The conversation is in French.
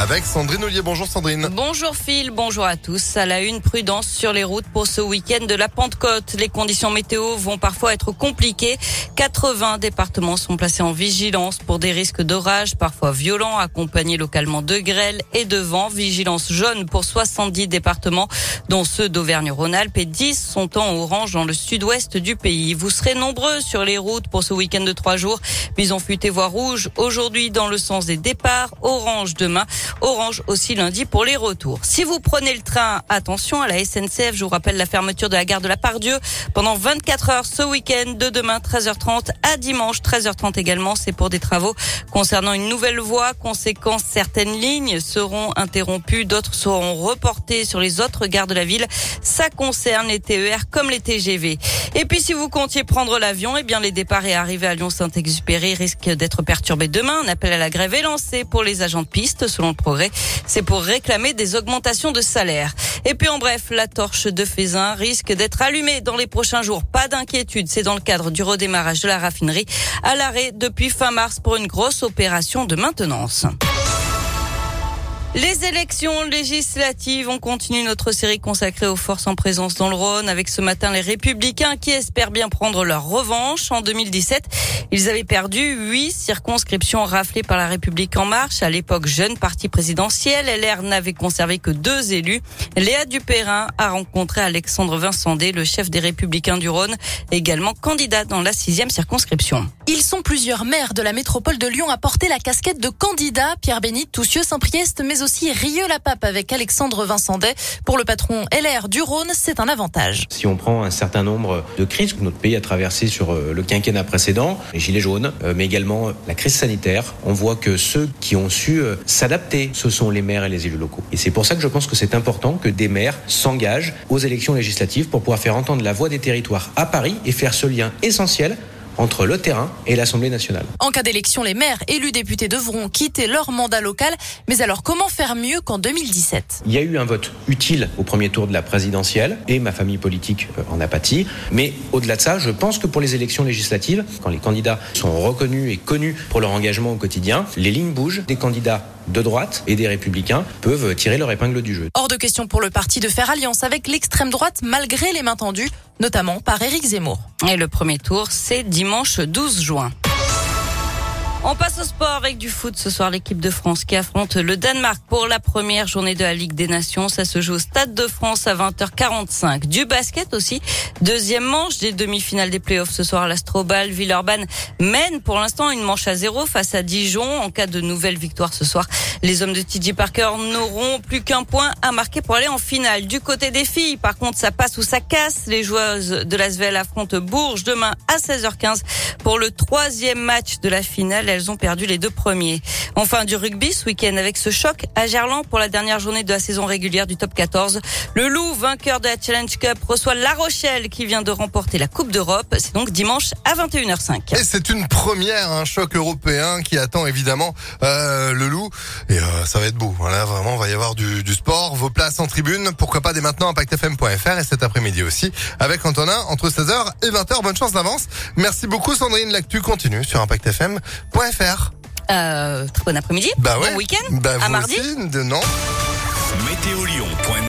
avec Sandrine Ollier. Bonjour Sandrine. Bonjour Phil, bonjour à tous. À la une, prudence sur les routes pour ce week-end de la Pentecôte. Les conditions météo vont parfois être compliquées. 80 départements sont placés en vigilance pour des risques d'orage, parfois violents, accompagnés localement de grêle et de vent. Vigilance jaune pour 70 départements, dont ceux d'Auvergne-Rhône-Alpes et 10 sont en orange dans le sud-ouest du pays. Vous serez nombreux sur les routes pour ce week-end de trois jours. Bison futé voie rouge aujourd'hui dans le sens des départs, orange demain. Orange aussi lundi pour les retours. Si vous prenez le train, attention à la SNCF. Je vous rappelle la fermeture de la gare de la Pardieu pendant 24 heures ce week-end de demain 13h30 à dimanche 13h30 également. C'est pour des travaux concernant une nouvelle voie. Conséquence, certaines lignes seront interrompues, d'autres seront reportées sur les autres gares de la ville. Ça concerne les TER comme les TGV. Et puis si vous comptiez prendre l'avion, eh bien les départs et arrivées à Lyon-Saint-Exupéry risquent d'être perturbés demain. Un appel à la grève est lancé pour les agents de piste selon C'est pour réclamer des augmentations de salaire. Et puis en bref, la torche de Fézin risque d'être allumée dans les prochains jours. Pas d'inquiétude, c'est dans le cadre du redémarrage de la raffinerie à l'arrêt depuis fin mars pour une grosse opération de maintenance. Les élections législatives, on continue notre série consacrée aux forces en présence dans le Rhône avec ce matin les républicains qui espèrent bien prendre leur revanche. En 2017, ils avaient perdu huit circonscriptions raflées par la République en marche. À l'époque, jeune parti présidentiel, LR n'avait conservé que deux élus. Léa Dupérin a rencontré Alexandre Vincendé, le chef des républicains du Rhône, également candidat dans la sixième circonscription. Ils sont plusieurs maires de la métropole de Lyon à porter la casquette de candidat. Pierre Bénit, Toussieux, Saint-Priest, mais aussi Rieux-la-Pape avec Alexandre Vincendet. Pour le patron LR du Rhône, c'est un avantage. Si on prend un certain nombre de crises que notre pays a traversées sur euh, le quinquennat précédent, les gilets jaunes, euh, mais également la crise sanitaire, on voit que ceux qui ont su euh, s'adapter, ce sont les maires et les élus locaux. Et c'est pour ça que je pense que c'est important que des maires s'engagent aux élections législatives pour pouvoir faire entendre la voix des territoires à Paris et faire ce lien essentiel entre le terrain et l'Assemblée nationale. En cas d'élection, les maires élus députés devront quitter leur mandat local. Mais alors, comment faire mieux qu'en 2017 Il y a eu un vote utile au premier tour de la présidentielle et ma famille politique euh, en a pâti. Mais au-delà de ça, je pense que pour les élections législatives, quand les candidats sont reconnus et connus pour leur engagement au quotidien, les lignes bougent. Des candidats de droite et des républicains peuvent tirer leur épingle du jeu. Hors de question pour le parti de faire alliance avec l'extrême droite malgré les mains tendues, notamment par Éric Zemmour. Et le premier tour, c'est dimanche 12 juin. On passe au sport avec du foot ce soir. L'équipe de France qui affronte le Danemark pour la première journée de la Ligue des Nations. Ça se joue au Stade de France à 20h45. Du basket aussi. Deuxième manche des demi-finales des playoffs ce soir. L'Astrobal Villeurbanne mène pour l'instant une manche à zéro face à Dijon. En cas de nouvelle victoire ce soir, les hommes de TJ Parker n'auront plus qu'un point à marquer pour aller en finale. Du côté des filles, par contre, ça passe ou ça casse. Les joueuses de l'Asvel affrontent Bourges demain à 16h15 pour le troisième match de la finale elles ont perdu les deux premiers. Enfin, du rugby ce week-end avec ce choc à Gerland pour la dernière journée de la saison régulière du top 14. Le Loup, vainqueur de la Challenge Cup, reçoit La Rochelle qui vient de remporter la Coupe d'Europe. C'est donc dimanche à 21h05. Et c'est une première, un choc européen qui attend évidemment euh, le Loup. Et euh, ça va être beau. Voilà, vraiment, va y avoir du, du sport. Vos places en tribune, pourquoi pas dès maintenant impactfm.fr et cet après-midi aussi avec Antonin entre 16h et 20h. Bonne chance d'avance. Merci beaucoup Sandrine. L'actu continue sur impactfm.fr. Euh, très bon après-midi. Bah bon week-end. Bah à vous mardi. aussi, de non. Météolion.net